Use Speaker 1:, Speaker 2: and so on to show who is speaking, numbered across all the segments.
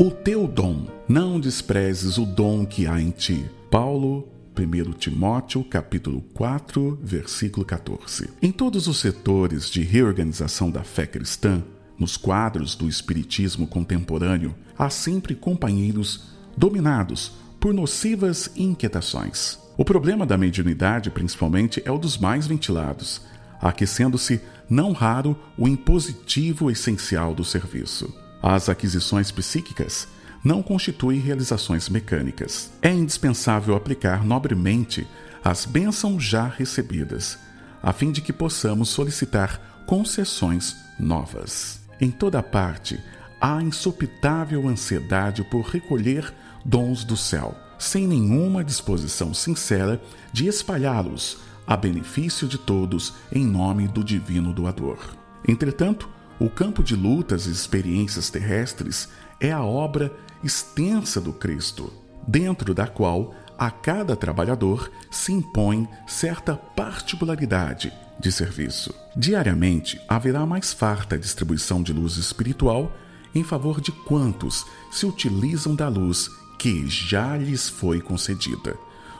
Speaker 1: o teu dom. Não desprezes o dom que há em ti. Paulo 1 Timóteo, capítulo 4, versículo 14. Em todos os setores de reorganização da fé cristã, nos quadros do espiritismo contemporâneo, há sempre companheiros dominados por nocivas inquietações. O problema da mediunidade, principalmente, é o dos mais ventilados, aquecendo-se, não raro, o impositivo essencial do serviço. As aquisições psíquicas não constituem realizações mecânicas. É indispensável aplicar nobremente as bênçãos já recebidas, a fim de que possamos solicitar concessões novas. Em toda parte há insopitável ansiedade por recolher dons do céu, sem nenhuma disposição sincera de espalhá-los a benefício de todos em nome do divino doador. Entretanto, o campo de lutas e experiências terrestres é a obra extensa do Cristo, dentro da qual a cada trabalhador se impõe certa particularidade de serviço. Diariamente haverá mais farta distribuição de luz espiritual em favor de quantos se utilizam da luz que já lhes foi concedida,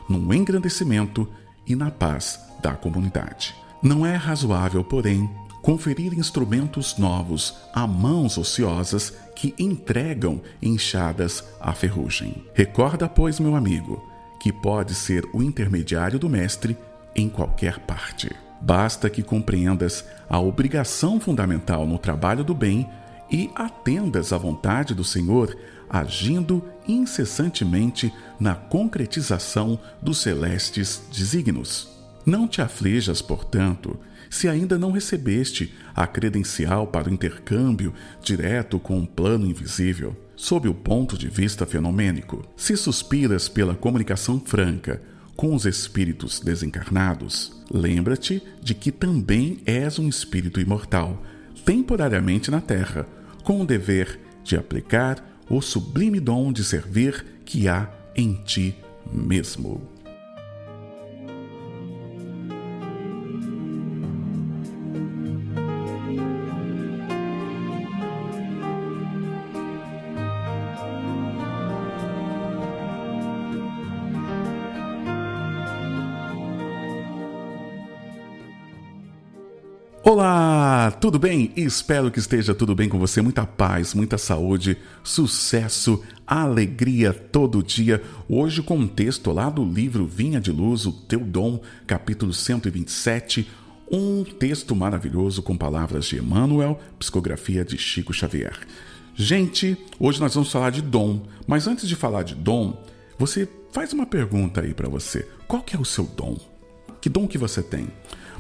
Speaker 1: no engrandecimento e na paz da comunidade. Não é razoável, porém, conferir instrumentos novos a mãos ociosas que entregam enxadas à ferrugem. Recorda, pois, meu amigo, que pode ser o intermediário do Mestre em qualquer parte. Basta que compreendas a obrigação fundamental no trabalho do bem e atendas à vontade do Senhor, agindo incessantemente na concretização dos celestes desígnios. Não te aflijas, portanto, se ainda não recebeste a credencial para o intercâmbio direto com um plano invisível, sob o ponto de vista fenomênico. Se suspiras pela comunicação franca com os espíritos desencarnados, lembra-te de que também és um espírito imortal, temporariamente na Terra, com o dever de aplicar o sublime dom de servir que há em ti mesmo. Olá, tudo bem? Espero que esteja tudo bem com você. Muita paz, muita saúde, sucesso, alegria todo dia. Hoje, com um texto lá do livro Vinha de Luz, o Teu Dom, capítulo 127. Um texto maravilhoso com palavras de Emmanuel, psicografia de Chico Xavier. Gente, hoje nós vamos falar de dom, mas antes de falar de dom, você faz uma pergunta aí para você. Qual que é o seu dom? Que dom que você tem?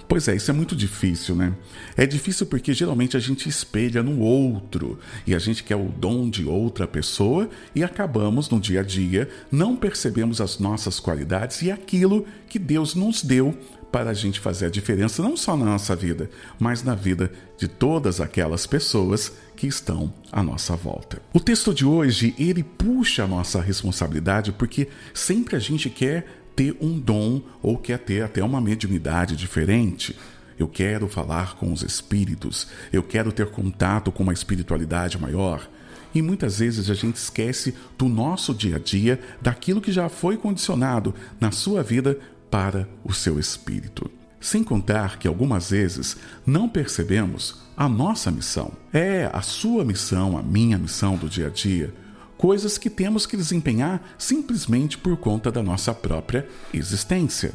Speaker 1: Pois é, isso é muito difícil, né? É difícil porque geralmente a gente espelha no outro e a gente quer o dom de outra pessoa e acabamos no dia a dia não percebemos as nossas qualidades e aquilo que Deus nos deu para a gente fazer a diferença não só na nossa vida, mas na vida de todas aquelas pessoas que estão à nossa volta. O texto de hoje, ele puxa a nossa responsabilidade porque sempre a gente quer ter um dom ou quer ter até uma mediunidade diferente. Eu quero falar com os espíritos, eu quero ter contato com uma espiritualidade maior. E muitas vezes a gente esquece do nosso dia a dia, daquilo que já foi condicionado na sua vida para o seu espírito. Sem contar que algumas vezes não percebemos a nossa missão. É a sua missão, a minha missão do dia a dia coisas que temos que desempenhar simplesmente por conta da nossa própria existência.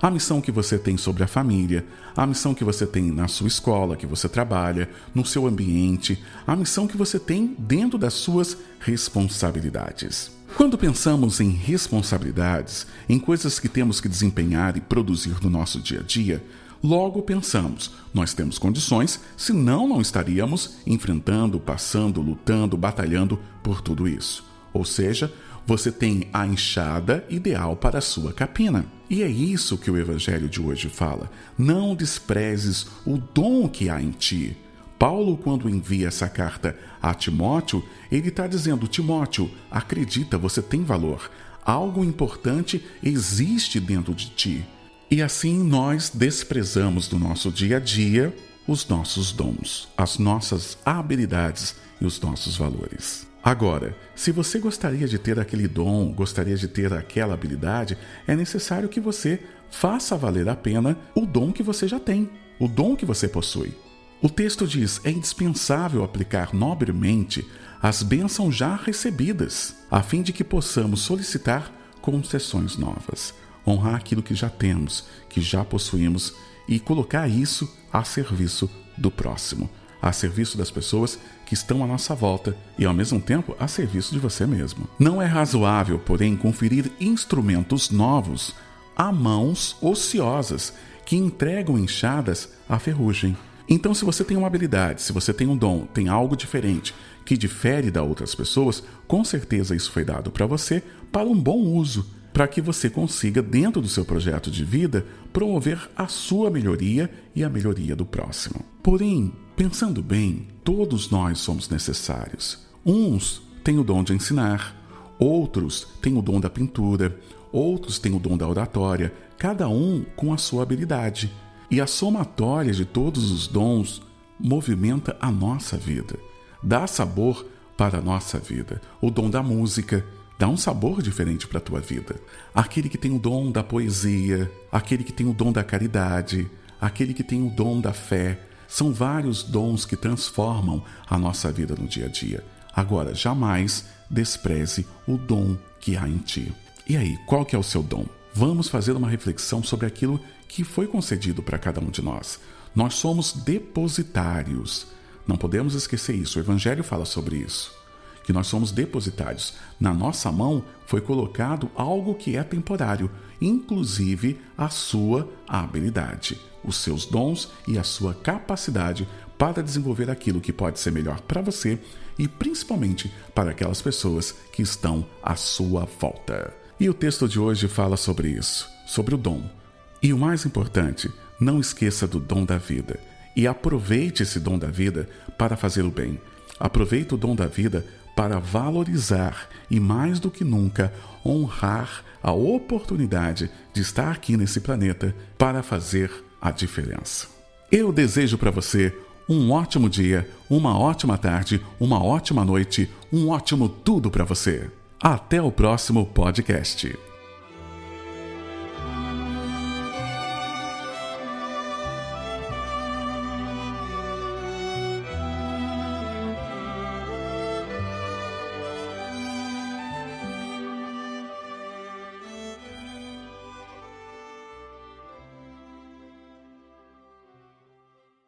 Speaker 1: A missão que você tem sobre a família, a missão que você tem na sua escola, que você trabalha, no seu ambiente, a missão que você tem dentro das suas responsabilidades. Quando pensamos em responsabilidades, em coisas que temos que desempenhar e produzir no nosso dia a dia, Logo pensamos, nós temos condições, senão não estaríamos enfrentando, passando, lutando, batalhando por tudo isso. Ou seja, você tem a enxada ideal para a sua capina. E é isso que o Evangelho de hoje fala. Não desprezes o dom que há em ti. Paulo, quando envia essa carta a Timóteo, ele está dizendo: Timóteo, acredita, você tem valor. Algo importante existe dentro de ti. E assim nós desprezamos do nosso dia a dia os nossos dons, as nossas habilidades e os nossos valores. Agora, se você gostaria de ter aquele dom, gostaria de ter aquela habilidade, é necessário que você faça valer a pena o dom que você já tem, o dom que você possui. O texto diz: é indispensável aplicar nobremente as bênçãos já recebidas, a fim de que possamos solicitar concessões novas, honrar aquilo que já temos, que já possuímos e colocar isso a serviço do próximo, a serviço das pessoas que estão à nossa volta e, ao mesmo tempo, a serviço de você mesmo. Não é razoável, porém, conferir instrumentos novos a mãos ociosas que entregam enxadas à ferrugem. Então, se você tem uma habilidade, se você tem um dom, tem algo diferente que difere da outras pessoas, com certeza isso foi dado para você para um bom uso, para que você consiga, dentro do seu projeto de vida, promover a sua melhoria e a melhoria do próximo. Porém, pensando bem, todos nós somos necessários. Uns têm o dom de ensinar, outros têm o dom da pintura, outros têm o dom da oratória, cada um com a sua habilidade. E a somatória de todos os dons movimenta a nossa vida, dá sabor para a nossa vida. O dom da música dá um sabor diferente para a tua vida. Aquele que tem o dom da poesia, aquele que tem o dom da caridade, aquele que tem o dom da fé, são vários dons que transformam a nossa vida no dia a dia. Agora, jamais despreze o dom que há em ti. E aí, qual que é o seu dom? Vamos fazer uma reflexão sobre aquilo que foi concedido para cada um de nós. Nós somos depositários. Não podemos esquecer isso. O Evangelho fala sobre isso. Que nós somos depositários. Na nossa mão foi colocado algo que é temporário, inclusive a sua habilidade, os seus dons e a sua capacidade para desenvolver aquilo que pode ser melhor para você e principalmente para aquelas pessoas que estão à sua volta. E o texto de hoje fala sobre isso, sobre o dom. E o mais importante, não esqueça do dom da vida e aproveite esse dom da vida para fazer o bem. Aproveite o dom da vida para valorizar e, mais do que nunca, honrar a oportunidade de estar aqui nesse planeta para fazer a diferença. Eu desejo para você um ótimo dia, uma ótima tarde, uma ótima noite, um ótimo tudo para você. Até o próximo podcast.